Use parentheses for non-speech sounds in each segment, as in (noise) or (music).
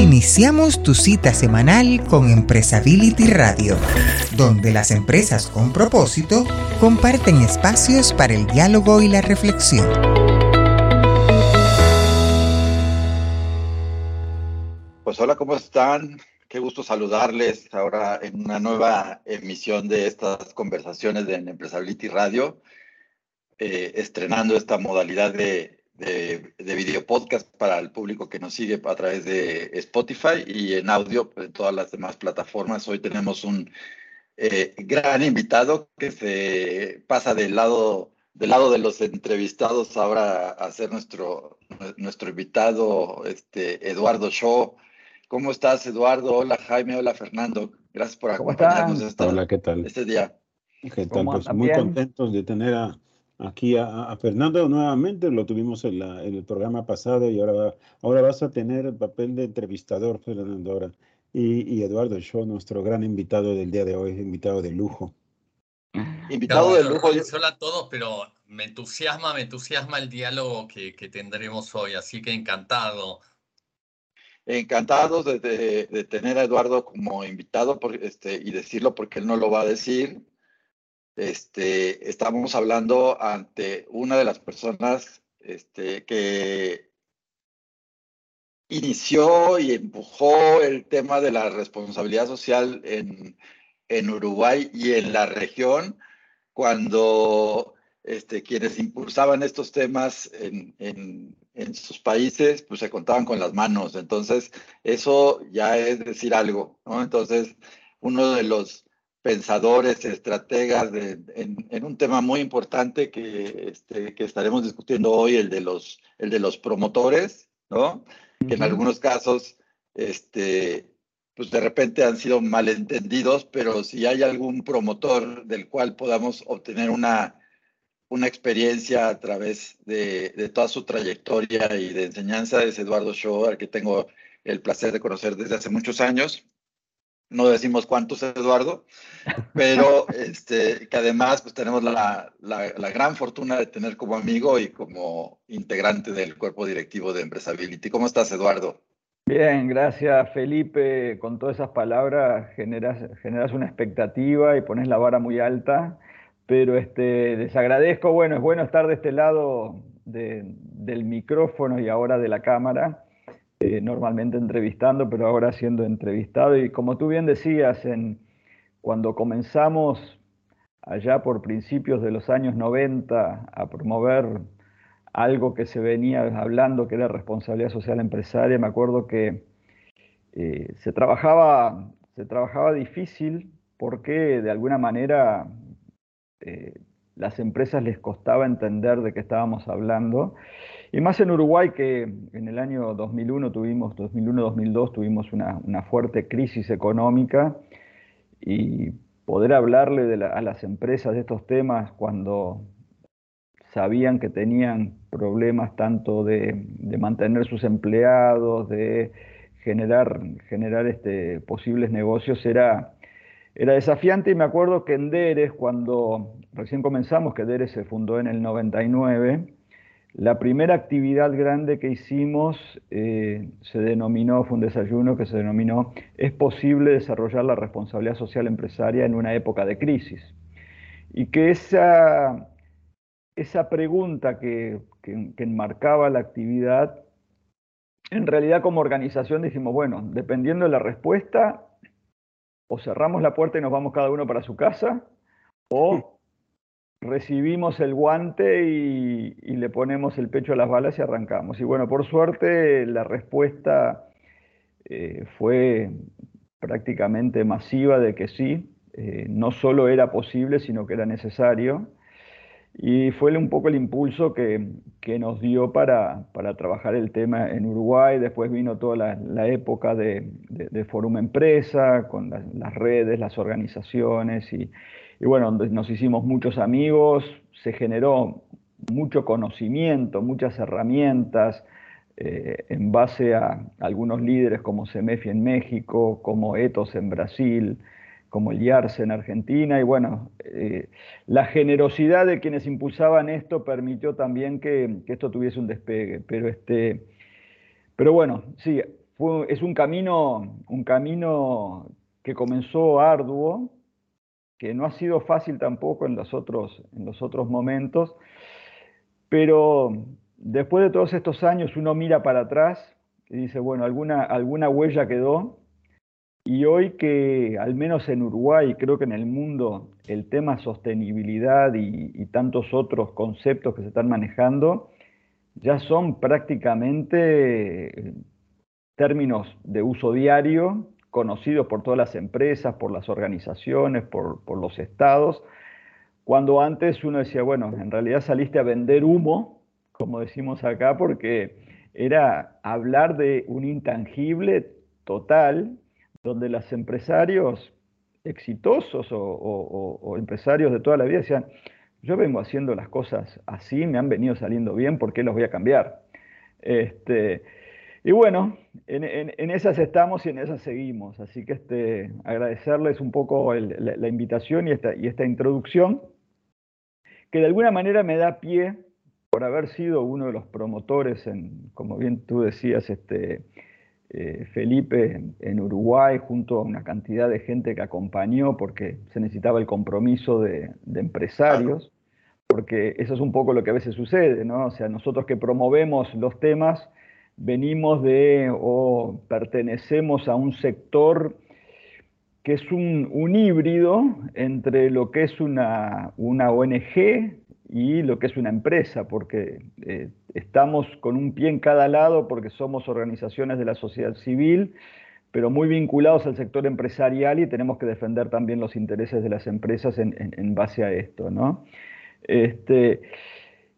Iniciamos tu cita semanal con Empresability Radio, donde las empresas con propósito comparten espacios para el diálogo y la reflexión. Pues hola, ¿cómo están? Qué gusto saludarles ahora en una nueva emisión de estas conversaciones de Empresability Radio, eh, estrenando esta modalidad de de, video podcast para el público que nos sigue a través de Spotify y en audio en todas las demás plataformas. Hoy tenemos un eh, gran invitado que se pasa del lado, del lado de los entrevistados ahora a ser nuestro, nuestro invitado, este, Eduardo Shaw. ¿Cómo estás, Eduardo? Hola, Jaime. Hola, Fernando. Gracias por acompañarnos esta, Hola, ¿qué tal? este día. ¿Qué tal? Pues muy contentos de tener a aquí a, Fernando nuevamente, lo tuvimos en, el programa pasado y ahora, ahora vas a tener el papel de entrevistador, Fernando, ahora. Y, Eduardo Shaw, nuestro gran invitado del día de hoy, invitado de lujo. Invitado de lujo. Hola a todos, pero me entusiasma, me entusiasma el diálogo que, tendremos hoy, así que encantado. Encantados de, tener a Eduardo como invitado por, este, y decirlo porque él no lo va a decir, este, estamos hablando ante una de las personas este, que inició y empujó el tema de la responsabilidad social en, Uruguay y en la región, cuando este, quienes impulsaban estos temas en, en, sus países, pues se contaban con las manos. Entonces, eso ya es decir algo. Entonces, uno de los pensadores, estrategas en, un tema muy importante que, este, que estaremos discutiendo hoy, el de los, el de los promotores, ¿no? Que en algunos casos, este, pues de repente han sido malentendidos, pero si hay algún promotor del cual podamos obtener una, una experiencia a través de, de toda su trayectoria y de enseñanza, es Eduardo Shaw, al que tengo el placer de conocer desde hace muchos años no decimos cuántos, Eduardo, pero (laughs) este, que además pues, tenemos la, gran fortuna de tener como amigo y como integrante del cuerpo directivo de Empresability. ¿Cómo estás, Eduardo? Bien, gracias, Felipe. Con todas esas palabras generas, generas una expectativa y pones la vara muy alta, pero este, les agradezco. Bueno, es bueno estar de este lado del micrófono y ahora de la cámara eh, normalmente entrevistando, pero ahora siendo entrevistado. Y como tú bien decías, en, cuando comenzamos allá por principios de los años 90 a promover algo que se venía hablando que era responsabilidad social empresaria, me acuerdo que eh, se, trabajaba, se trabajaba difícil porque de alguna manera eh, las empresas les costaba entender de qué estábamos hablando y más en Uruguay que en el año 2001 tuvimos, 2001-2002 tuvimos una, fuerte crisis económica y poder hablarle a las empresas de estos temas cuando sabían que tenían problemas tanto de, mantener sus empleados, de generar, generar este, posibles negocios, era, era desafiante. Y me acuerdo que en Deres, cuando recién comenzamos, que Deres se fundó en el 99, la primera actividad grande que hicimos eh, se denominó, fue un desayuno que se denominó ¿Es posible desarrollar la responsabilidad social empresaria en una época de crisis? Y que esa, esa pregunta que, que, enmarcaba la actividad, en realidad como organización dijimos, bueno, dependiendo de la respuesta, o cerramos la puerta y nos vamos cada uno para su casa, o (laughs) recibimos el guante y, le ponemos el pecho a las balas y arrancamos. Y bueno, por suerte la respuesta eh, fue prácticamente masiva de que sí, eh, no solo era posible, sino que era necesario. Y fue un poco el impulso que, nos dio para, trabajar el tema en Uruguay. Después vino toda la, época de, de, Forum Empresa, con las redes, las organizaciones y, y bueno, nos hicimos muchos amigos, se generó mucho conocimiento, muchas herramientas eh, en base a algunos líderes como Semefi en México, como Etos en Brasil, como el en Argentina, y bueno, eh, la generosidad de quienes impulsaban esto permitió también que, esto tuviese un despegue, pero, este, pero bueno, sí, es un camino, un camino que comenzó arduo, que no ha sido fácil tampoco en los otros, en los otros momentos, pero después de todos estos años uno mira para atrás y dice, bueno, alguna, alguna huella quedó, y hoy que al menos en Uruguay, creo que en el mundo, el tema sostenibilidad y, y tantos otros conceptos que se están manejando ya son prácticamente términos de uso diario, conocidos por todas las empresas, por las organizaciones, por, los estados, cuando antes uno decía, bueno, en realidad saliste a vender humo, como decimos acá, porque era hablar de un intangible total, donde los empresarios exitosos o, empresarios de toda la vida decían, yo vengo haciendo las cosas así, me han venido saliendo bien, ¿por qué los voy a cambiar? Este, y bueno, en, esas estamos y en esas seguimos. Así que este, agradecerles un poco la, invitación y esta, y esta introducción, que de alguna manera me da pie por haber sido uno de los promotores, en, como bien tú decías, este, eh, Felipe, en, Uruguay, junto a una cantidad de gente que acompañó, porque se necesitaba el compromiso de, de empresarios, porque eso es un poco lo que a veces sucede, ¿no? O sea, nosotros que promovemos los temas, venimos de o pertenecemos a un sector que es un, híbrido entre lo que es una, una, ONG y lo que es una empresa, porque eh, estamos con un pie en cada lado porque somos organizaciones de la sociedad civil, pero muy vinculados al sector empresarial y tenemos que defender también los intereses de las empresas en, en base a esto. ¿no? Este,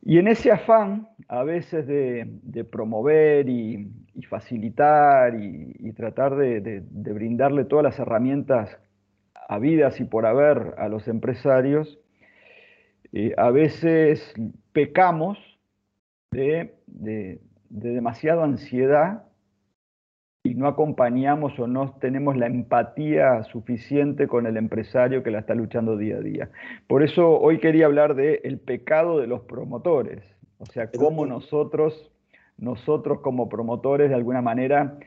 y en ese afán, a veces de, promover y, facilitar y, tratar de, brindarle todas las herramientas habidas y por haber a los empresarios, eh, a veces pecamos de, demasiada ansiedad y no acompañamos o no tenemos la empatía suficiente con el empresario que la está luchando día a día. Por eso hoy quería hablar de el pecado de los promotores, o sea, cómo nosotros, nosotros como promotores de alguna manera,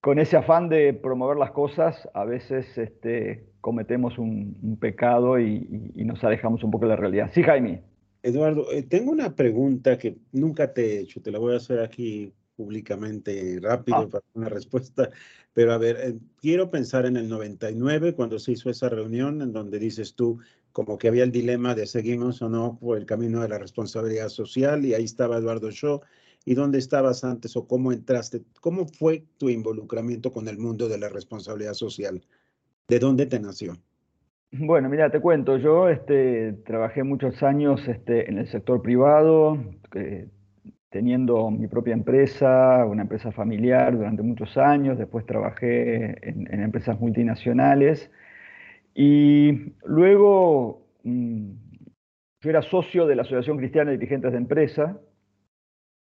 con ese afán de promover las cosas, a veces este, cometemos un, pecado y, nos alejamos un poco de la realidad. Sí, Jaime. Eduardo, eh, tengo una pregunta que nunca te he hecho, te la voy a hacer aquí públicamente rápido ah. para una respuesta, pero a ver, eh, quiero pensar en el 99 cuando se hizo esa reunión en donde dices tú como que había el dilema de seguimos o no por el camino de la responsabilidad social y ahí estaba Eduardo Shaw. ¿Y dónde estabas antes o cómo entraste? ¿Cómo fue tu involucramiento con el mundo de la responsabilidad social? ¿De dónde te nació? Bueno, mira, te cuento, yo este, trabajé muchos años este, en el sector privado, eh, teniendo mi propia empresa, una empresa familiar durante muchos años, después trabajé en, empresas multinacionales y luego mm, yo era socio de la Asociación Cristiana de Dirigentes de Empresa,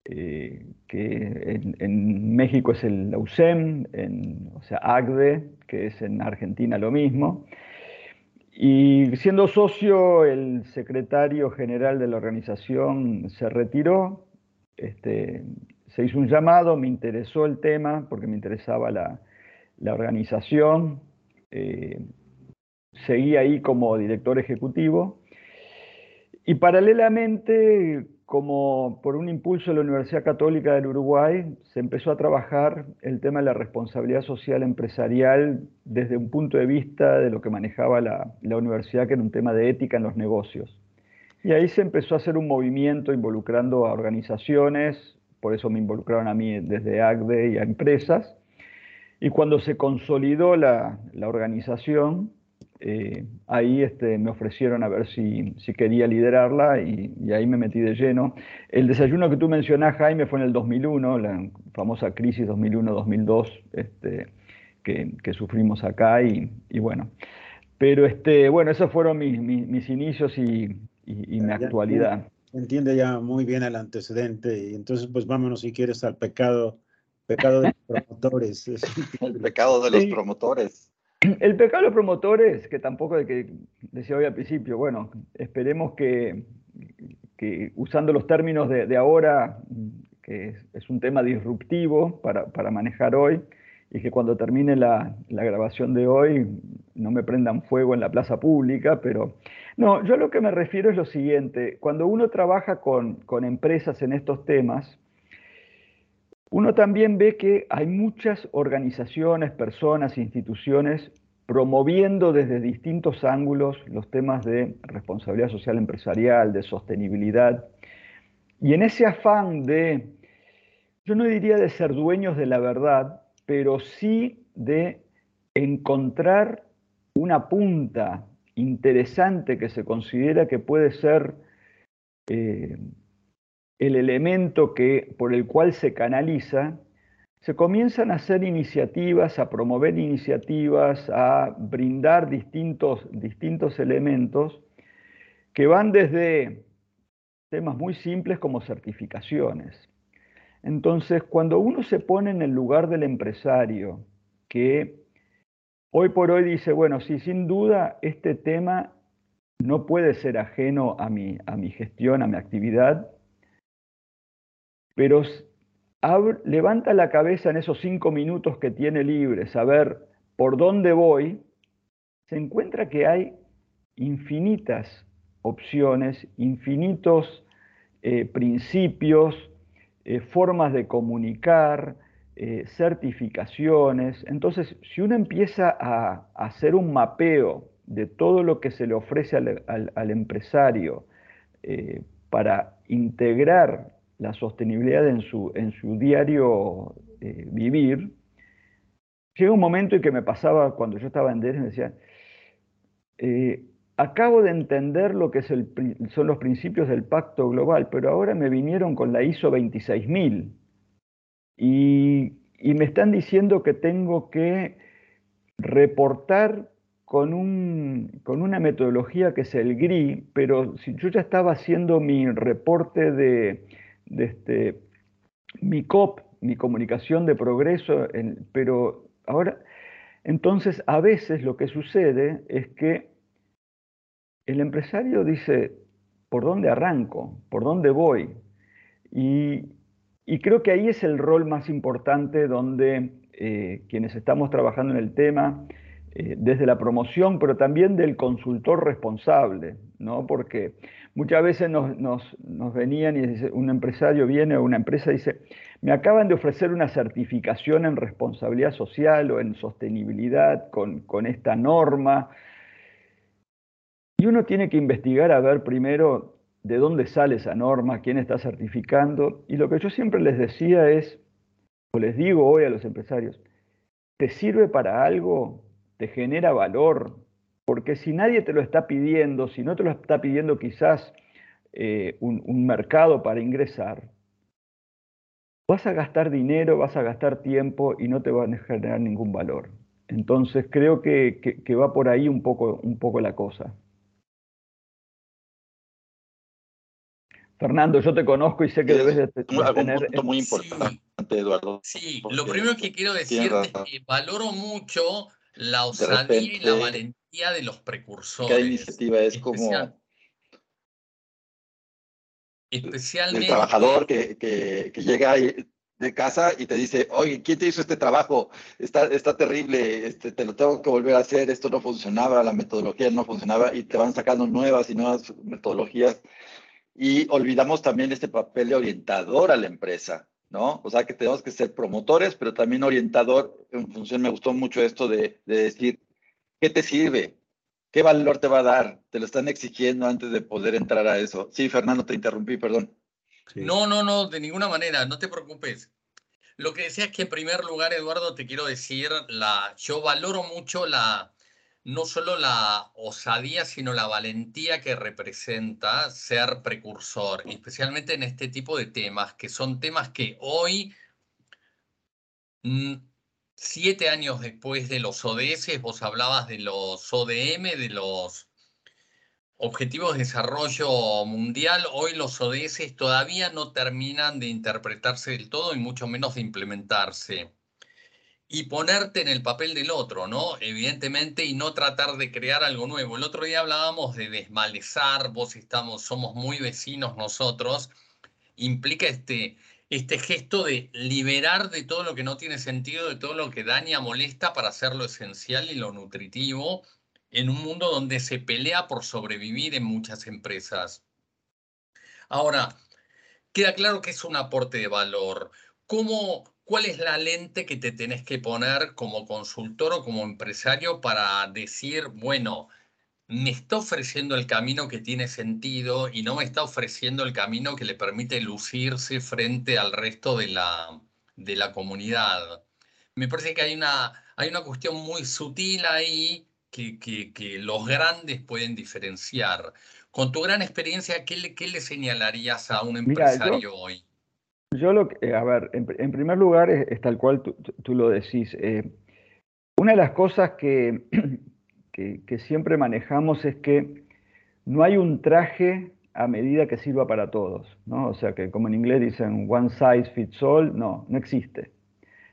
eh, que en, México es el AUSEM, en, o sea, ACDE, que es en Argentina lo mismo. Y siendo socio, el secretario general de la organización se retiró este, se hizo un llamado, me interesó el tema porque me interesaba la, organización, eh, seguí ahí como director ejecutivo y paralelamente, como por un impulso de la Universidad Católica del Uruguay, se empezó a trabajar el tema de la responsabilidad social empresarial desde un punto de vista de lo que manejaba la, la universidad, que era un tema de ética en los negocios. Y ahí se empezó a hacer un movimiento involucrando a organizaciones, por eso me involucraron a mí desde ACDE y a empresas. Y cuando se consolidó la, organización, eh, ahí este, me ofrecieron a ver si, quería liderarla y, ahí me metí de lleno. El desayuno que tú mencionás, Jaime, fue en el 2001, la famosa crisis 2001-2002 este, que, sufrimos acá y, bueno. Pero este, bueno, esos fueron mis inicios y, y, mi actualidad. Entiende ya muy bien el antecedente y entonces pues vámonos si quieres al pecado, pecado de los (laughs) promotores. el pecado de los promotores. (clears throat) El pecado de los promotores, que tampoco de que decía hoy al principio, bueno, esperemos que, que usando los términos de, ahora, que es, un tema disruptivo para, manejar hoy y que cuando termine la, grabación de hoy no me prendan fuego en la plaza pública, pero no, yo lo que me refiero es lo siguiente, cuando uno trabaja con, con empresas en estos temas, uno también ve que hay muchas organizaciones, personas, instituciones promoviendo desde distintos ángulos los temas de responsabilidad social empresarial, de sostenibilidad. Y en ese afán de, yo no diría de ser dueños de la verdad, pero sí de encontrar una punta interesante que se considera que puede ser eh, el elemento que, por el cual se canaliza, se comienzan a hacer iniciativas, a promover iniciativas, a brindar distintos, distintos elementos que van desde temas muy simples como certificaciones. Entonces, cuando uno se pone en el lugar del empresario, que hoy por hoy dice, bueno, sí, sin duda este tema no puede ser ajeno a mi, a mi gestión, a mi actividad, pero levanta la cabeza en esos cinco minutos que tiene libre, saber por dónde voy, se encuentra que hay infinitas opciones, infinitos eh, principios, eh, formas de comunicar, eh, certificaciones. Entonces, si uno empieza a, hacer un mapeo de todo lo que se le ofrece al empresario para integrar la sostenibilidad en su, diario eh, vivir, llega un momento en que me pasaba cuando yo estaba en DERES, me decía, eh, acabo de entender lo que son los principios del pacto global, pero ahora me vinieron con la ISO 26000 y, me están diciendo que tengo que reportar con, un, con, una metodología que es el GRI, pero si yo ya estaba haciendo mi reporte de, de este, mi COP, mi comunicación de progreso, pero ahora, entonces a veces lo que sucede es que el empresario dice, ¿por dónde arranco? ¿Por dónde voy? Y, creo que ahí es el rol más importante donde eh, quienes estamos trabajando en el tema, eh, desde la promoción, pero también del consultor responsable, ¿no? Porque muchas veces nos, venían y un empresario viene o una empresa y dice, me acaban de ofrecer una certificación en responsabilidad social o en sostenibilidad con, con esta norma. Y uno tiene que investigar a ver primero de dónde sale esa norma, quién está certificando. Y lo que yo siempre les decía es, o les digo hoy a los empresarios, ¿te sirve para algo? te genera valor, porque si nadie te lo está pidiendo, si no te lo está pidiendo quizás eh, un, mercado para ingresar, vas a gastar dinero, vas a gastar tiempo y no te van a generar ningún valor. Entonces creo que, va por ahí un poco, un poco la cosa. Fernando, yo te conozco y sé que debes de, tener... Un muy importante, Eduardo. Sí, lo primero que quiero decir es que valoro mucho la osadía y la valentía de los precursores. Cada iniciativa es como especialmente el trabajador que, que, que, llega de casa y te dice, oye, ¿quién te hizo este trabajo? Está, está terrible, este, te lo tengo que volver a hacer, esto no funcionaba, la metodología no funcionaba y te van sacando nuevas y nuevas metodologías. Y olvidamos también este papel de orientador a la empresa. ¿no? O sea que tenemos que ser promotores, pero también orientador. En función, me gustó mucho esto de, decir, ¿qué te sirve? ¿Qué valor te va a dar? Te lo están exigiendo antes de poder entrar a eso. Sí, Fernando, te interrumpí, perdón. No, no, no, de ninguna manera, no te preocupes. Lo que decía es que en primer lugar, Eduardo, te quiero decir, la, yo valoro mucho la, no solo la osadía, sino la valentía que representa ser precursor, especialmente en este tipo de temas, que son temas que hoy, mm, siete años después de los ODS, vos hablabas de los ODM, de los Objetivos de Desarrollo Mundial, hoy los ODS todavía no terminan de interpretarse del todo y mucho menos de implementarse y ponerte en el papel del otro, ¿no? Evidentemente, y no tratar de crear algo nuevo. El otro día hablábamos de desmalezar, vos estamos, somos muy vecinos nosotros, implica este, este gesto de liberar de todo lo que no tiene sentido, de todo lo que daña, molesta, para hacer lo esencial y lo nutritivo en un mundo donde se pelea por sobrevivir en muchas empresas. Ahora, queda claro que es un aporte de valor. ¿Cómo, ¿Cuál es la lente que te tenés que poner como consultor o como empresario para decir, bueno, me está ofreciendo el camino que tiene sentido y no me está ofreciendo el camino que le permite lucirse frente al resto de la, de la comunidad? Me parece que hay una, hay una cuestión muy sutil ahí que, que, los grandes pueden diferenciar. Con tu gran experiencia, ¿qué le, qué le señalarías a un empresario hoy? Yo lo que, a ver, en, primer lugar es, tal cual tú, lo decís. Eh, una de las cosas (clears throat) que, que, siempre manejamos es que no hay un traje a medida que sirva para todos, ¿no? O sea que como en inglés dicen one size fits all, no, no existe.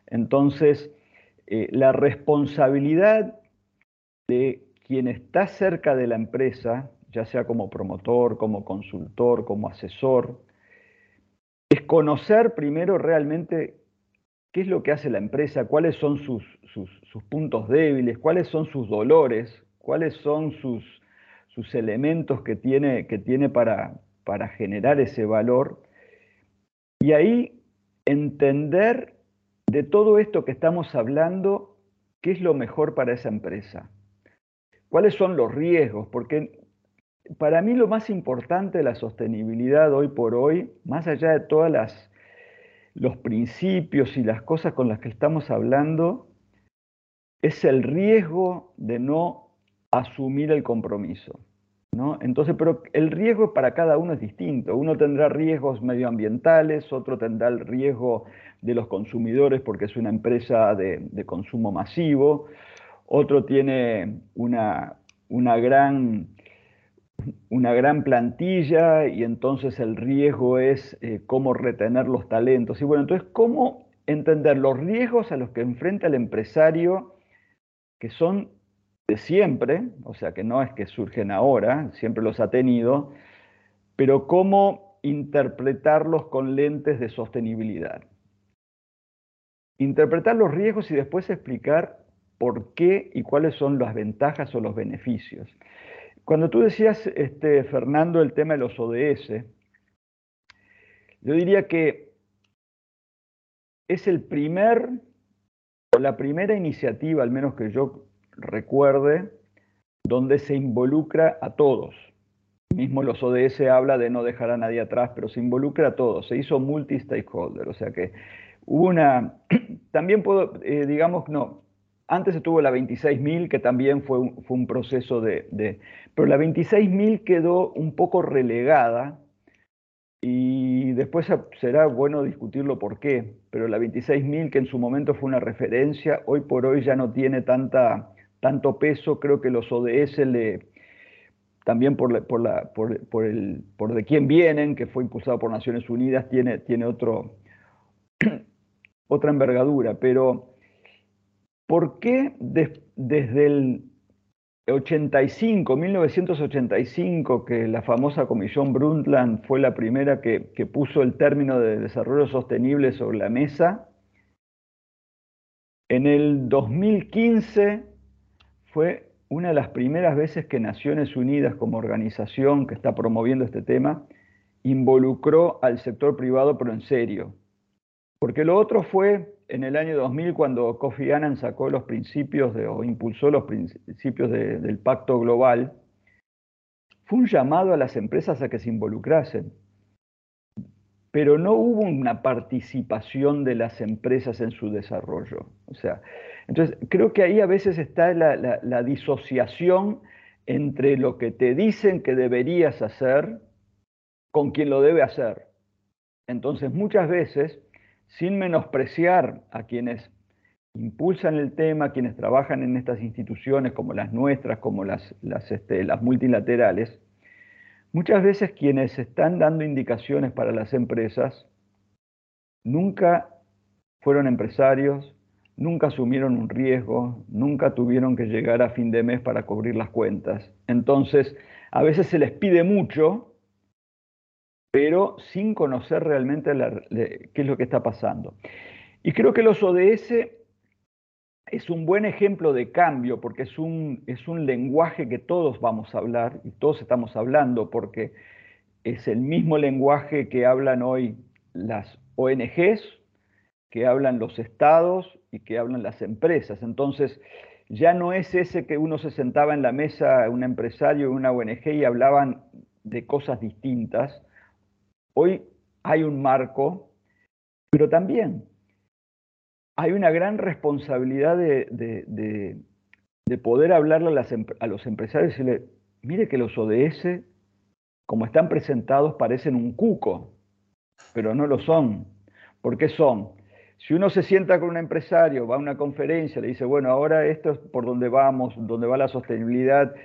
Entonces, eh, la responsabilidad de quien está cerca de la empresa, ya sea como promotor, como consultor, como asesor, es conocer primero realmente qué es lo que hace la empresa, cuáles son sus, puntos débiles, cuáles son sus dolores, cuáles son sus, elementos que tiene, que tiene para, para generar ese valor. Y ahí entender de todo esto que estamos hablando, qué es lo mejor para esa empresa. ¿Cuáles son los riesgos? Porque para mí lo más importante de la sostenibilidad hoy por hoy, más allá de todos los principios y las cosas con las que estamos hablando, es el riesgo de no asumir el compromiso. ¿no? Entonces, pero el riesgo para cada uno es distinto. Uno tendrá riesgos medioambientales, otro tendrá el riesgo de los consumidores porque es una empresa de consumo masivo, otro tiene una, una, gran, una gran plantilla y entonces el riesgo es eh, cómo retener los talentos. Y bueno, entonces, ¿cómo entender los riesgos a los que enfrenta el empresario que son de siempre, o sea, que no es que surgen ahora, siempre los ha tenido, pero cómo interpretarlos con lentes de sostenibilidad? Interpretar los riesgos y después explicar por qué y cuáles son las ventajas o los beneficios. Cuando tú decías, este, Fernando, el tema de los ODS, yo diría que es el primer, o la primera iniciativa, al menos que yo recuerde, donde se involucra a todos. Mismo los ODS habla de no dejar a nadie atrás, pero se involucra a todos. Se hizo multi-stakeholder, o sea que hubo una... (clears throat) También puedo, eh, digamos, no, antes estuvo la 26.000, que también fue un, fue un proceso de, Pero la 26.000 quedó un poco relegada y después será bueno discutirlo por qué. Pero la 26.000, que en su momento fue una referencia, hoy por hoy ya no tiene tanta, tanto peso. Creo que los ODS le, también por, por, la, por, por, el, por de quién vienen, que fue impulsado por Naciones Unidas, tiene, tiene otro, (clears throat) otra envergadura. Pero ¿Por qué desde el 85, 1985, que la famosa Comisión Brundtland fue la primera que, puso el término de desarrollo sostenible sobre la mesa, en el 2015 fue una de las primeras veces que Naciones Unidas como organización que está promoviendo este tema involucró al sector privado, pero en serio. Porque lo otro fue en el año 2000 cuando Kofi Annan sacó los principios o impulsó los principios del pacto global, fue un llamado a las empresas a que se involucrasen. Pero no hubo una participación de las empresas en su desarrollo. O sea, entonces creo que ahí a veces está la, la disociación entre lo que te dicen que deberías hacer con quien lo debe hacer. Entonces muchas veces sin menospreciar a quienes impulsan el tema, quienes trabajan en estas instituciones como las nuestras, como este, las, multilaterales, muchas veces quienes están dando indicaciones para las empresas nunca fueron empresarios, nunca asumieron un riesgo, nunca tuvieron que llegar a fin de mes para cubrir las cuentas. Entonces, a veces se les pide mucho pero sin conocer realmente qué es lo que está pasando. Y creo que los ODS es un buen ejemplo de cambio porque es un, es un lenguaje que todos vamos a hablar y todos estamos hablando porque es el mismo lenguaje que hablan hoy las ONGs, que hablan los estados y que hablan las empresas. Entonces, ya no es ese que uno se sentaba en la mesa, un empresario, una ONG y hablaban de cosas distintas. Hoy hay un marco, pero también hay una gran responsabilidad de, poder hablarle a, los empresarios y decirle, mire que los ODS, como están presentados, parecen un cuco, pero no lo son. ¿Por qué son? Si uno se sienta con un empresario, va a una conferencia, le dice, bueno, ahora esto es por donde vamos, donde va la sostenibilidad,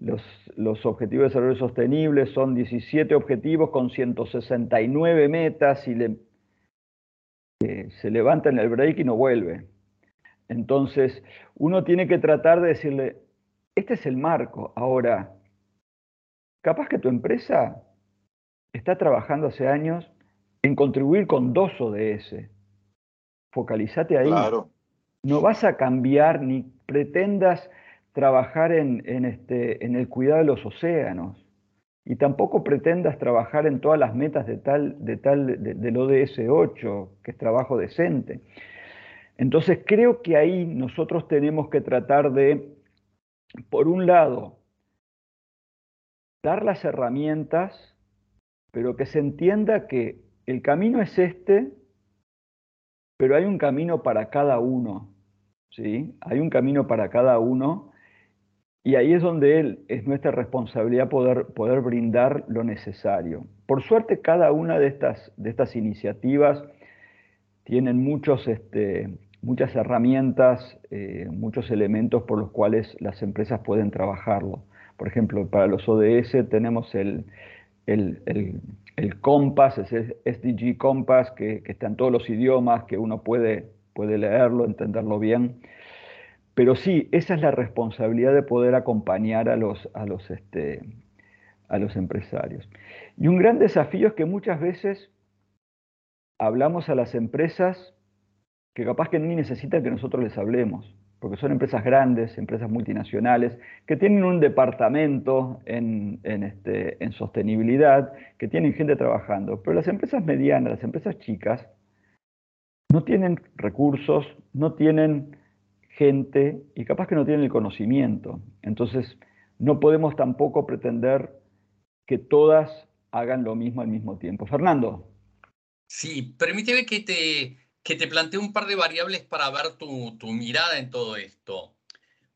los, los, objetivos de desarrollo sostenible son 17 objetivos con 169 metas y le se levanta en el break y no vuelve. Entonces, uno tiene que tratar de decirle, este es el marco. Ahora, capaz que tu empresa está trabajando hace años en contribuir con dos ODS. Focalízate ahí. No vas a cambiar ni pretendas trabajar en, este, en el cuidado de los océanos y tampoco pretendas trabajar en todas las metas de tal, de tal, del ODS 8, que es trabajo decente. Entonces creo que ahí nosotros tenemos que tratar de, por un lado, dar las herramientas, pero que se entienda que el camino es este, pero hay un camino para cada uno. ¿sí? Hay un camino para cada uno y ahí es donde él, es nuestra responsabilidad poder, poder brindar lo necesario. Por suerte, cada una de estas, de estas iniciativas tienen muchos, este, muchas herramientas, eh, muchos elementos por los cuales las empresas pueden trabajarlo. Por ejemplo, para los ODS tenemos el, el, el, el Compass, ese SDG Compass, que, que, está en todos los idiomas, que uno puede, puede leerlo, entenderlo bien. Pero sí, esa es la responsabilidad de poder acompañar a los, a los, este, a los empresarios. Y un gran desafío es que muchas veces hablamos a las empresas que capaz que ni necesitan que nosotros les hablemos, porque son empresas grandes, empresas multinacionales, que tienen un departamento en, en, este, en sostenibilidad, que tienen gente trabajando, pero las empresas medianas, las empresas chicas, no tienen recursos, no tienen gente y capaz que no tienen el conocimiento. Entonces, no podemos tampoco pretender que todas hagan lo mismo al mismo tiempo. Fernando. Sí, permíteme que te, que te plantee un par de variables para ver tu, tu mirada en todo esto.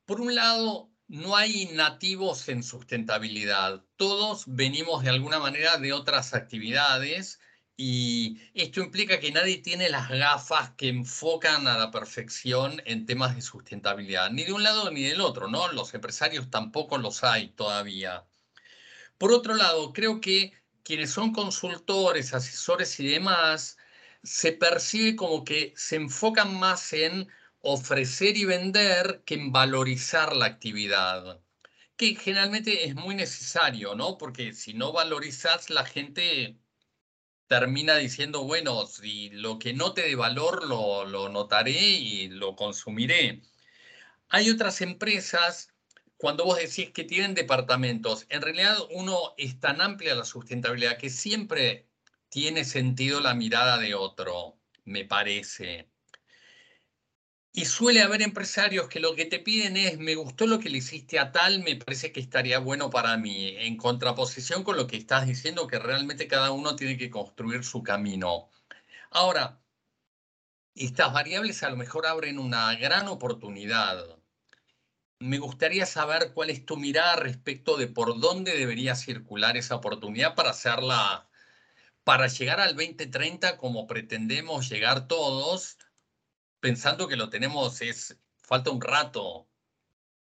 Por un lado, no hay nativos en sustentabilidad. Todos venimos de alguna manera de otras actividades y esto implica que nadie tiene las gafas que enfocan a la perfección en temas de sustentabilidad, ni de un lado ni del otro, ¿no? Los empresarios tampoco los hay todavía. Por otro lado, creo que quienes son consultores, asesores y demás, se percibe como que se enfocan más en ofrecer y vender que en valorizar la actividad, que generalmente es muy necesario, ¿no? Porque si no valorizas, la gente termina diciendo, bueno, si lo que no te dé valor lo, lo notaré y lo consumiré. Hay otras empresas, cuando vos decís que tienen departamentos, en realidad uno es tan amplia la sustentabilidad que siempre tiene sentido la mirada de otro, me parece. Y suele haber empresarios que lo que te piden es, me gustó lo que le hiciste a tal, me parece que estaría bueno para mí, en contraposición con lo que estás diciendo, que realmente cada uno tiene que construir su camino. Ahora, estas variables a lo mejor abren una gran oportunidad. Me gustaría saber cuál es tu mirada respecto de por dónde debería circular esa oportunidad para hacerla, para llegar al 2030 como pretendemos llegar todos, pensando que lo tenemos, es falta un rato.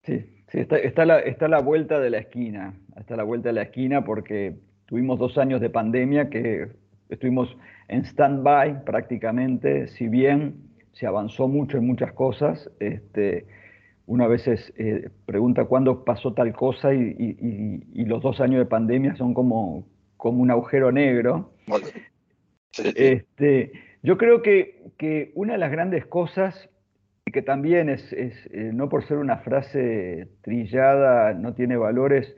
Sí, sí está, está, la, está la vuelta de la esquina, está la vuelta de la esquina porque tuvimos dos años de pandemia que estuvimos en stand-by prácticamente, si bien se avanzó mucho en muchas cosas, este, uno a veces eh, pregunta cuándo pasó tal cosa y, y, los dos años de pandemia son como, como un agujero negro. Este, yo creo que, que, una de las grandes cosas, y que también es, eh, no por ser una frase trillada, no tiene valores,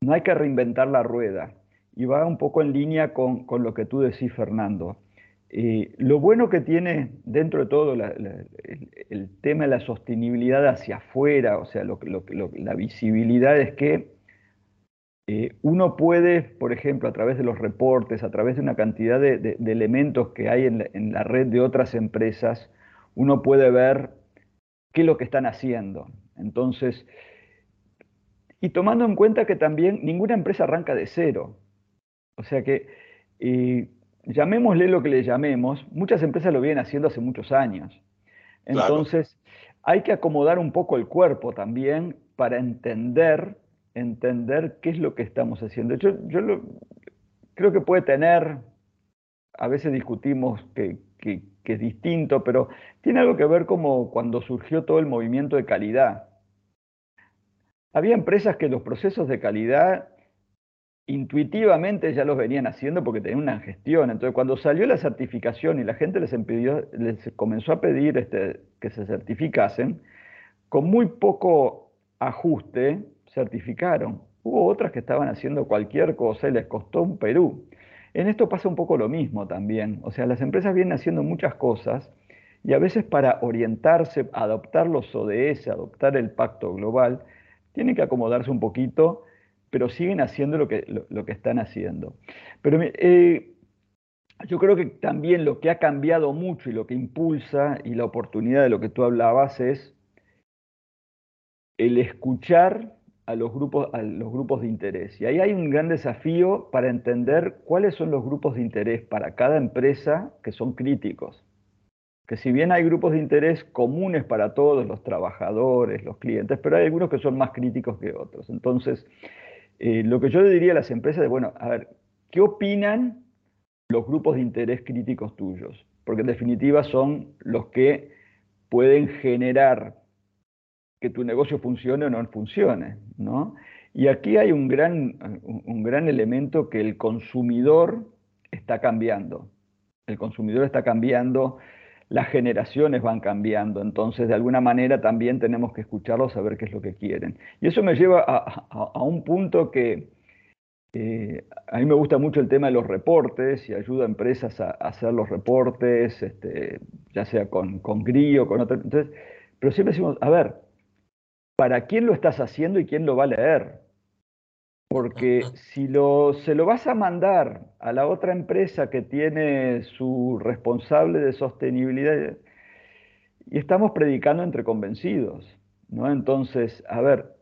no hay que reinventar la rueda. Y va un poco en línea con, con lo que tú decís, Fernando. Eh, lo bueno que tiene dentro de todo el, tema de la sostenibilidad hacia afuera, o sea, la visibilidad es que eh, uno puede, por ejemplo, a través de los reportes, a través de una cantidad de, elementos que hay en la, red de otras empresas, uno puede ver qué es lo que están haciendo. Entonces, y tomando en cuenta que también ninguna empresa arranca de cero. O sea que eh, llamémosle lo que le llamemos, muchas empresas lo vienen haciendo hace muchos años. Entonces, hay que acomodar un poco el cuerpo también para entender, entender qué es lo que estamos haciendo. Yo, yo creo que puede tener, a veces discutimos que, que, es distinto, pero tiene algo que ver como cuando surgió todo el movimiento de calidad. Había empresas que los procesos de calidad intuitivamente ya los venían haciendo porque tenían una gestión. Entonces, cuando salió la certificación y la gente les, comenzó a pedir este, que se certificasen, con muy poco ajuste certificaron. Hubo otras que estaban haciendo cualquier cosa y les costó un Perú. En esto pasa un poco lo mismo también. O sea, las empresas vienen haciendo muchas cosas y a veces para orientarse, adoptar los ODS, adoptar el pacto global, tienen que acomodarse un poquito pero siguen haciendo lo que, lo, que están haciendo. Pero eh, yo creo que también lo que ha cambiado mucho y lo que impulsa y la oportunidad de lo que tú hablabas es el escuchar a los grupos, a los grupos de interés. Y ahí hay un gran desafío para entender cuáles son los grupos de interés para cada empresa que son críticos. Que si bien hay grupos de interés comunes para todos, los trabajadores, los clientes, pero hay algunos que son más críticos que otros. Entonces, eh, lo que yo le diría a las empresas es, bueno, a ver, ¿qué opinan los grupos de interés críticos tuyos? Porque en definitiva son los que pueden generar que tu negocio funcione o no funcione, ¿no? Y aquí hay un gran, un gran elemento que el consumidor está cambiando. El consumidor está cambiando las generaciones van cambiando, entonces de alguna manera también tenemos que escucharlos, saber qué es lo que quieren. Y eso me lleva a, un punto que eh, a mí me gusta mucho el tema de los reportes y ayuda a empresas a, hacer los reportes, este, ya sea con, con GRI con otros. pero siempre decimos, a ver, ¿para quién lo estás haciendo y quién lo va a leer? Porque si lo, se lo vas a mandar a la otra empresa que tiene su responsable de sostenibilidad, y estamos predicando entre convencidos, ¿no? Entonces, a ver,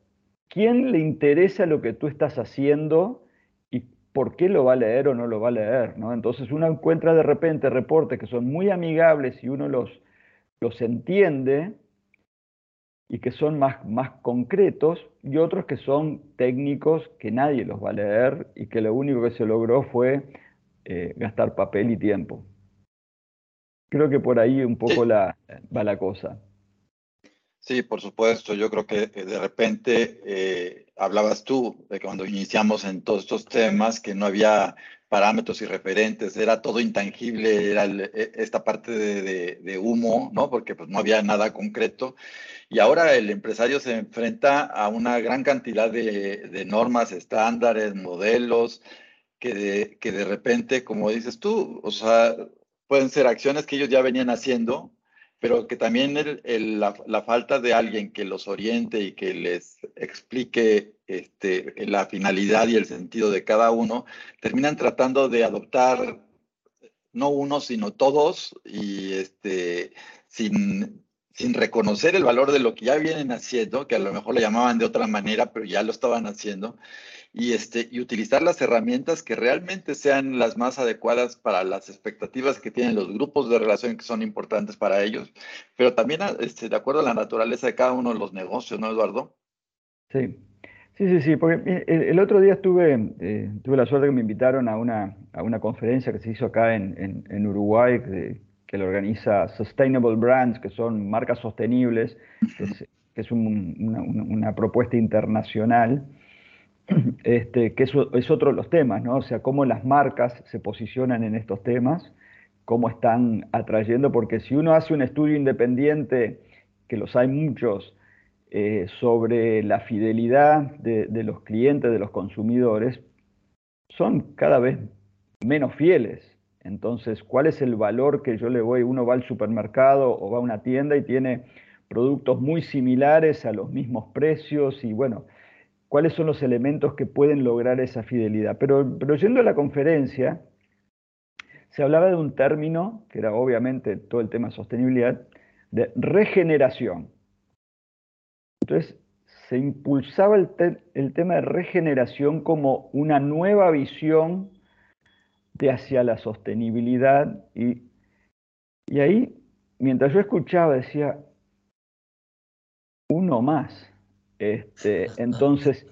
¿quién le interesa lo que tú estás haciendo y por qué lo va a leer o no lo va a leer, ¿no? Entonces uno encuentra de repente reportes que son muy amigables y uno los, los entiende, y que son más, más concretos y otros que son técnicos que nadie los va a leer y que lo único que se logró fue eh, gastar papel y tiempo. Creo que por ahí un poco la, va la cosa. Sí, por supuesto. Yo creo que de repente eh, hablabas tú de cuando iniciamos en todos estos temas que no había parámetros y referentes, era todo intangible, era e, esta parte de, de, humo, ¿no? Porque pues no había nada concreto. Y ahora el empresario se enfrenta a una gran cantidad de, de normas, estándares, modelos, que de, que de repente, como dices tú, o sea, pueden ser acciones que ellos ya venían haciendo, pero que también la, falta de alguien que los oriente y que les explique este, la finalidad y el sentido de cada uno, terminan tratando de adoptar no uno, sino todos, y este, sin, sin reconocer el valor de lo que ya vienen haciendo, que a lo mejor lo llamaban de otra manera, pero ya lo estaban haciendo, y, este, y utilizar las herramientas que realmente sean las más adecuadas para las expectativas que tienen los grupos de relación que son importantes para ellos, pero también este, de acuerdo a la naturaleza de cada uno de los negocios, ¿no, Eduardo? Sí, sí, sí, sí, porque el, otro día estuve, eh, tuve la suerte que me invitaron a una, a una conferencia que se hizo acá en, en, Uruguay, que, que lo organiza Sustainable Brands, que son marcas sostenibles, que es, una, propuesta internacional. este, que es otro de los temas, ¿no? O sea, cómo las marcas se posicionan en estos temas, cómo están atrayendo, porque si uno hace un estudio independiente, que los hay muchos, eh, sobre la fidelidad de, de, los clientes, de los consumidores, son cada vez menos fieles. Entonces, ¿cuál es el valor que yo le voy? Uno va al supermercado o va a una tienda y tiene productos muy similares a los mismos precios y bueno, cuáles son los elementos que pueden lograr esa fidelidad. Pero, pero yendo a la conferencia, se hablaba de un término, que era obviamente todo el tema de sostenibilidad, de regeneración. Entonces, se impulsaba el, el tema de regeneración como una nueva visión de hacia la sostenibilidad y, y ahí, mientras yo escuchaba, decía, uno más. Este, (laughs) entonces,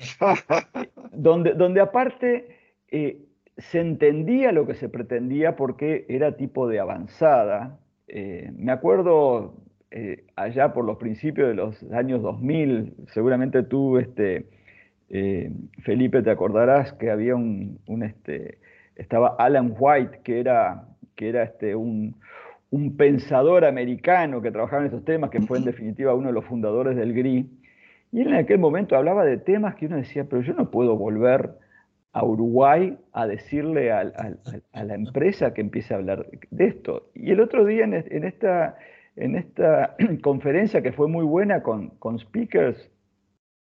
donde, donde aparte eh, se entendía lo que se pretendía porque era tipo de avanzada. Eh, me acuerdo eh, allá por los principios de los años 2000, seguramente tú, este, Felipe, te acordarás que había un, un, este, estaba Alan White, que era, que era este, un, un pensador americano que trabajaba en estos temas, que fue en definitiva uno de los fundadores del GRI, y él en aquel momento hablaba de temas que uno decía, pero yo no puedo volver a Uruguay a decirle a, la empresa que empiece a hablar de esto. Y el otro día en, esta, en esta (clears throat) conferencia que fue muy buena con, con speakers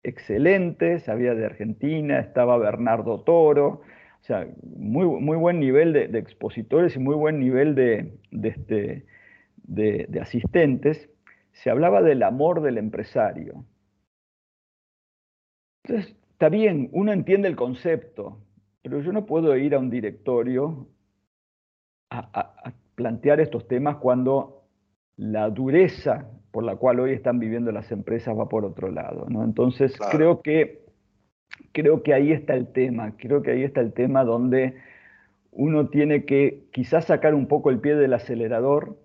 excelentes, había de Argentina, estaba Bernardo Toro, o sea, muy, muy buen nivel de, expositores y muy buen nivel de, este, de, asistentes. Se hablaba del amor del empresario. Entonces, está bien, uno entiende el concepto, pero yo no puedo ir a un directorio a, plantear estos temas cuando la dureza por la cual hoy están viviendo las empresas va por otro lado. ¿no? Entonces, creo que creo que ahí está el tema, creo que ahí está el tema donde uno tiene que quizás sacar un poco el pie del acelerador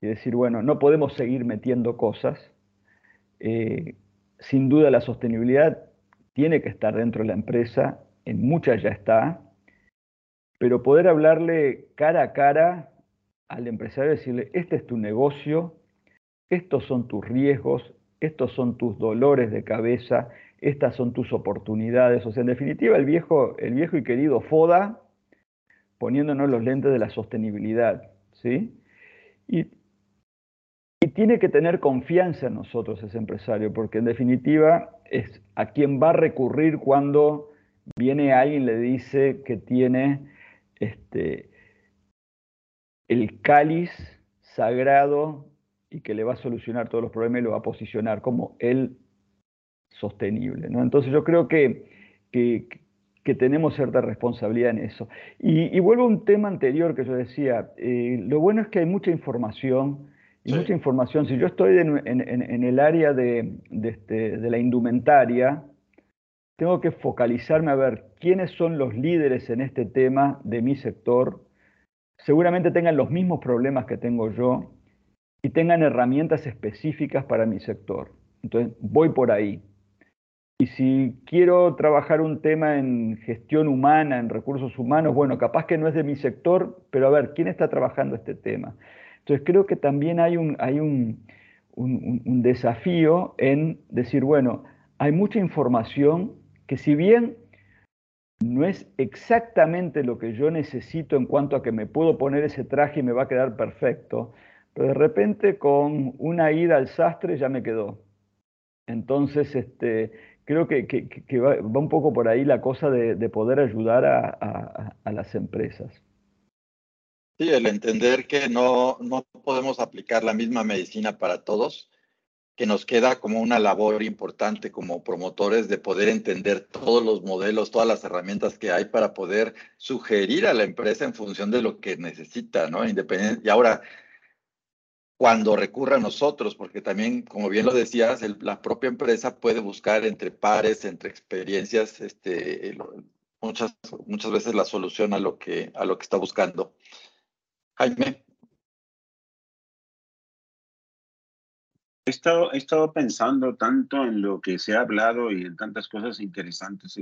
y decir, bueno, no podemos seguir metiendo cosas. Eh, sin duda la sostenibilidad tiene que estar dentro de la empresa, en muchas ya está, pero poder hablarle cara a cara al empresario decirle, este es tu negocio, estos son tus riesgos, estos son tus dolores de cabeza, estas son tus oportunidades. O sea, en definitiva, el viejo, el viejo y querido FODA poniéndonos los lentes de la sostenibilidad. ¿sí? Y, tiene que tener confianza en nosotros ese empresario, porque en definitiva es a quien va a recurrir cuando viene alguien y le dice que tiene este, el cáliz sagrado y que le va a solucionar todos los problemas y lo va a posicionar como el sostenible. ¿no? Entonces yo creo que, que, tenemos cierta responsabilidad en eso. Y, vuelvo a un tema anterior que yo decía, eh, lo bueno es que hay mucha información, y mucha información. Si yo estoy en, el área de, este, de la indumentaria, tengo que focalizarme a ver quiénes son los líderes en este tema de mi sector. Seguramente tengan los mismos problemas que tengo yo y tengan herramientas específicas para mi sector. Entonces, voy por ahí. Y si quiero trabajar un tema en gestión humana, en recursos humanos, bueno, capaz que no es de mi sector, pero a ver, ¿quién está trabajando este tema? Entonces creo que también hay un, hay un, un, desafío en decir, bueno, hay mucha información que si bien no es exactamente lo que yo necesito en cuanto a que me puedo poner ese traje y me va a quedar perfecto, pero de repente con una ida al sastre ya me quedó. Entonces, este, creo que, va, un poco por ahí la cosa de, poder ayudar a, las empresas. Sí, el entender que no, no podemos aplicar la misma medicina para todos, que nos queda como una labor importante como promotores de poder entender todos los modelos, todas las herramientas que hay para poder sugerir a la empresa en función de lo que necesita, ¿no? Independiente. Y ahora, cuando recurra a nosotros, porque también, como bien lo decías, la propia empresa puede buscar entre pares, entre experiencias, este, muchas, muchas veces la solución a lo que, a lo que está buscando. Jaime. He estado, he estado pensando tanto en lo que se ha hablado y en tantas cosas interesantes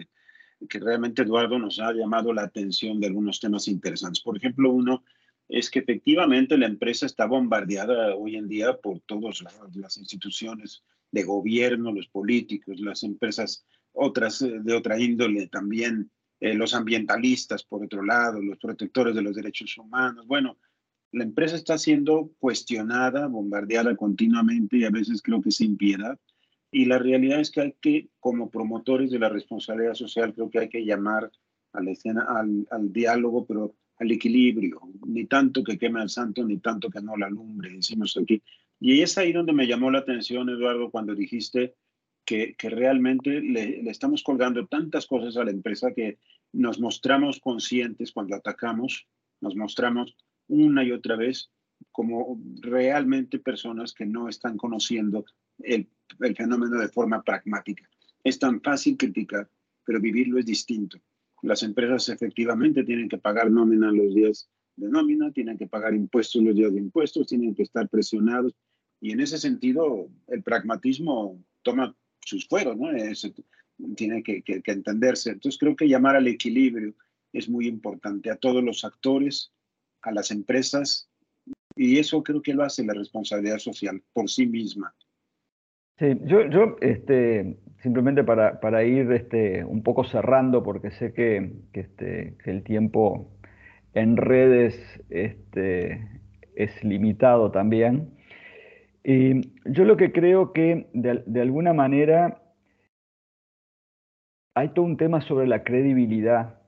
que realmente Eduardo nos ha llamado la atención de algunos temas interesantes. Por ejemplo, uno es que efectivamente la empresa está bombardeada hoy en día por todas las instituciones de gobierno, los políticos, las empresas otras eh, de otra índole también, eh, los ambientalistas por otro lado, los protectores de los derechos humanos. Bueno, la empresa está siendo cuestionada, bombardeada continuamente y a veces creo que sin piedad. Y la realidad es que hay que, como promotores de la responsabilidad social, creo que hay que llamar a la escena, al, al diálogo, pero al equilibrio, ni tanto que queme al santo, ni tanto que no la alumbre, decimos aquí. Y es ahí donde me llamó la atención, Eduardo, cuando dijiste que, que realmente le, le, estamos colgando tantas cosas a la empresa que nos mostramos conscientes cuando atacamos, nos mostramos una y otra vez como realmente personas que no están conociendo el, el fenómeno de forma pragmática. Es tan fácil criticar, pero vivirlo es distinto. Las empresas efectivamente tienen que pagar nómina los días de nómina, tienen que pagar impuestos los días de impuestos, tienen que estar presionados. Y en ese sentido, el pragmatismo toma sus fueros, ¿no? tiene que, que, que entenderse. Entonces, creo que llamar al equilibrio es muy importante a todos los actores, a las empresas, y eso creo que lo hace la responsabilidad social por sí misma. Sí, yo, yo este, simplemente para, para, ir este, un poco cerrando, porque sé que, que, este, el tiempo en redes este, es limitado también. Y yo lo que creo que de, de alguna manera hay todo un tema sobre la credibilidad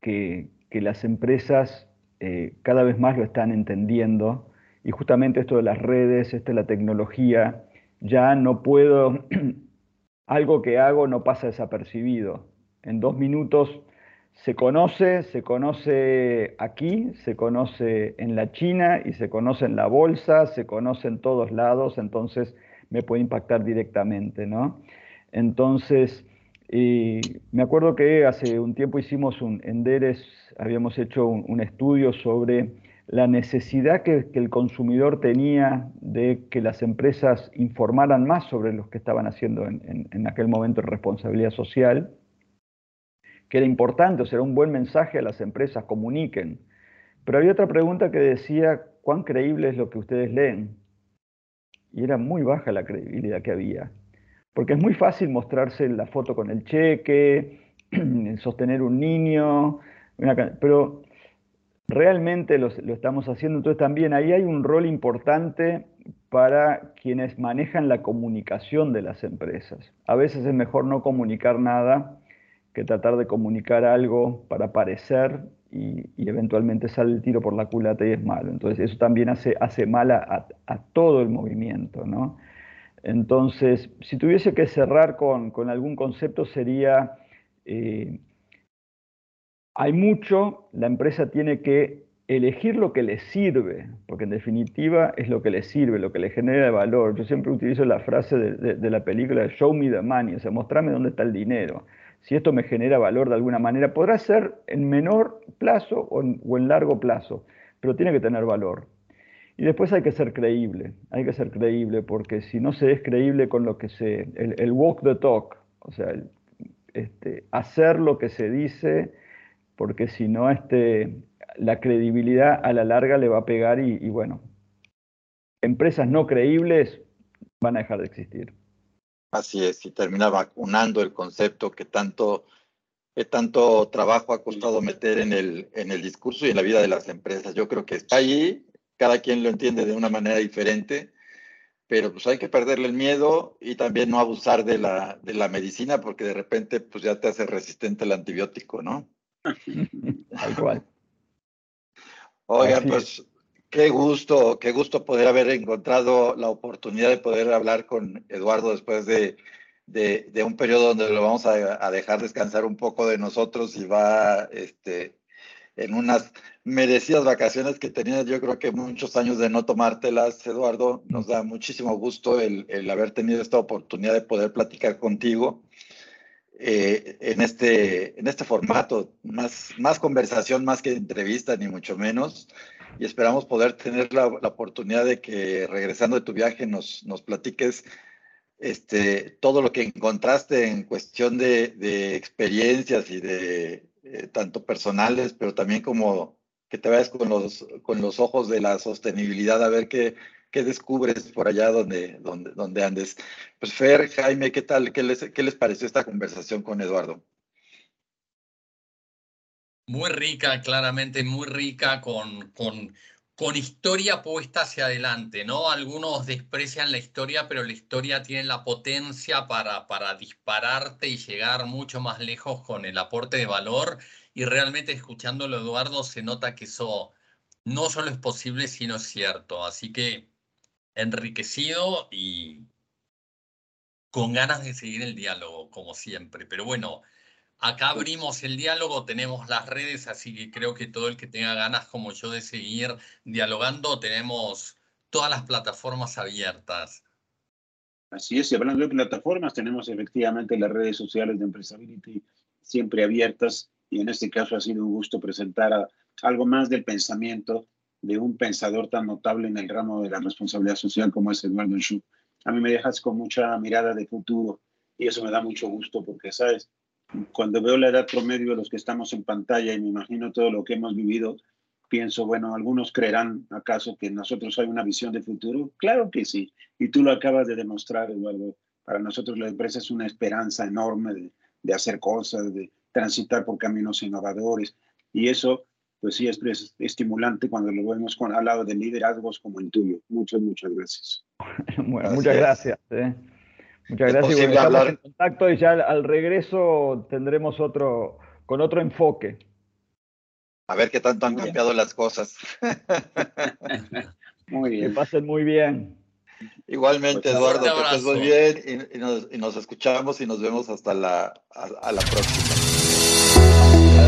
que, que las empresas eh, cada vez más lo están entendiendo y justamente esto de las redes, esta de la tecnología, ya no puedo, (clears throat) algo que hago no pasa desapercibido. En dos minutos se conoce, se conoce aquí, se conoce en la China y se conoce en la bolsa, se conoce en todos lados, entonces me puede impactar directamente, ¿no? Entonces, y me acuerdo que hace un tiempo hicimos un, en DERES, habíamos hecho un estudio sobre la necesidad que, el consumidor tenía de que las empresas informaran más sobre lo que estaban haciendo en, en, en aquel momento en responsabilidad social, que era importante, o sea, era un buen mensaje a las empresas, comuniquen. Pero había otra pregunta que decía, ¿cuán creíble es lo que ustedes leen? Y era muy baja la credibilidad que había. Porque es muy fácil mostrarse la foto con el cheque, (clears throat) sostener un niño, una, pero realmente lo, estamos haciendo. Entonces también ahí hay un rol importante para quienes manejan la comunicación de las empresas. A veces es mejor no comunicar nada que tratar de comunicar algo para parecer y, eventualmente sale el tiro por la culata y es malo. Entonces eso también hace, hace mal a todo el movimiento, ¿no? Entonces, si tuviese que cerrar con, con algún concepto sería, eh, hay mucho, la empresa tiene que elegir lo que le sirve, porque en definitiva es lo que le sirve, lo que le genera valor. Yo siempre utilizo la frase de, la película Show me the money, o sea, mostrame dónde está el dinero. Si esto me genera valor de alguna manera, podrá ser en menor plazo o en, o en largo plazo, pero tiene que tener valor. Y después hay que ser creíble, hay que ser creíble, porque si no se es creíble con lo que se, el, el walk the talk, o sea, el, este, hacer lo que se dice, porque si no, este, la credibilidad a la larga le va a pegar y, bueno, empresas no creíbles van a dejar de existir. Así es, y termina vacunando el concepto que tanto, que tanto trabajo ha costado meter en el, en el discurso y en la vida de las empresas. Yo creo que está ahí, cada quien lo entiende de una manera diferente, pero pues hay que perderle el miedo y también no abusar de la, de la medicina porque de repente pues ya te hace resistente al antibiótico, ¿no? Tal cual. Oigan, pues qué gusto, qué gusto poder haber encontrado la oportunidad de poder hablar con Eduardo después de, de, de un periodo donde lo vamos a, a, dejar descansar un poco de nosotros y va este, en unas merecidas vacaciones que tenías, yo creo que muchos años de no tomártelas, Eduardo. Nos da muchísimo gusto el, el haber tenido esta oportunidad de poder platicar contigo eh, en, este, en este formato, más, más conversación, más que entrevista, ni mucho menos. y esperamos poder tener la, oportunidad de que regresando de tu viaje nos, nos platiques este, todo lo que encontraste en cuestión de, experiencias y de eh, tanto personales, pero también como que te vayas con los, con los ojos de la sostenibilidad a ver qué, qué descubres por allá donde, donde, donde andes. Pues Fer, Jaime, ¿qué tal? ¿Qué les, qué les pareció esta conversación con Eduardo? Muy rica, claramente muy rica, con, con, con historia puesta hacia adelante, ¿no? Algunos desprecian la historia, pero la historia tiene la potencia para, para dispararte y llegar mucho más lejos con el aporte de valor. Y realmente escuchándolo, Eduardo, se nota que eso no solo es posible, sino es cierto. Así que enriquecido y con ganas de seguir el diálogo, como siempre. Pero bueno, Acá abrimos el diálogo, tenemos las redes, así que creo que todo el que tenga ganas como yo de seguir dialogando, tenemos todas las plataformas abiertas. Así es, y hablando de plataformas, tenemos efectivamente las redes sociales de Empresability siempre abiertas y en este caso ha sido un gusto presentar algo más del pensamiento de un pensador tan notable en el ramo de la responsabilidad social como es Eduardo Schu. A mí me dejas con mucha mirada de futuro y eso me da mucho gusto porque, ¿sabes? cuando veo la edad promedio de los que estamos en pantalla y me imagino todo lo que hemos vivido, pienso, bueno, algunos creerán acaso que nosotros hay una visión de futuro. Claro que sí. Y tú lo acabas de demostrar, Eduardo. Para nosotros la empresa es una esperanza enorme de, de hacer cosas, de transitar por caminos innovadores. Y eso, pues sí, es, estimulante cuando lo vemos con, al lado de liderazgos como el tuyo. Muchas, muchas gracias. (laughs) bueno, muchas gracias. ¿eh? Muchas gracias. estamos en contacto y ya al, regreso tendremos otro, con otro enfoque. A ver qué tanto han cambiado las cosas. (laughs) muy bien. Que pasen muy bien. Igualmente, pues, Eduardo, que estés muy bien y, nos, escuchamos y nos vemos hasta la, a la próxima.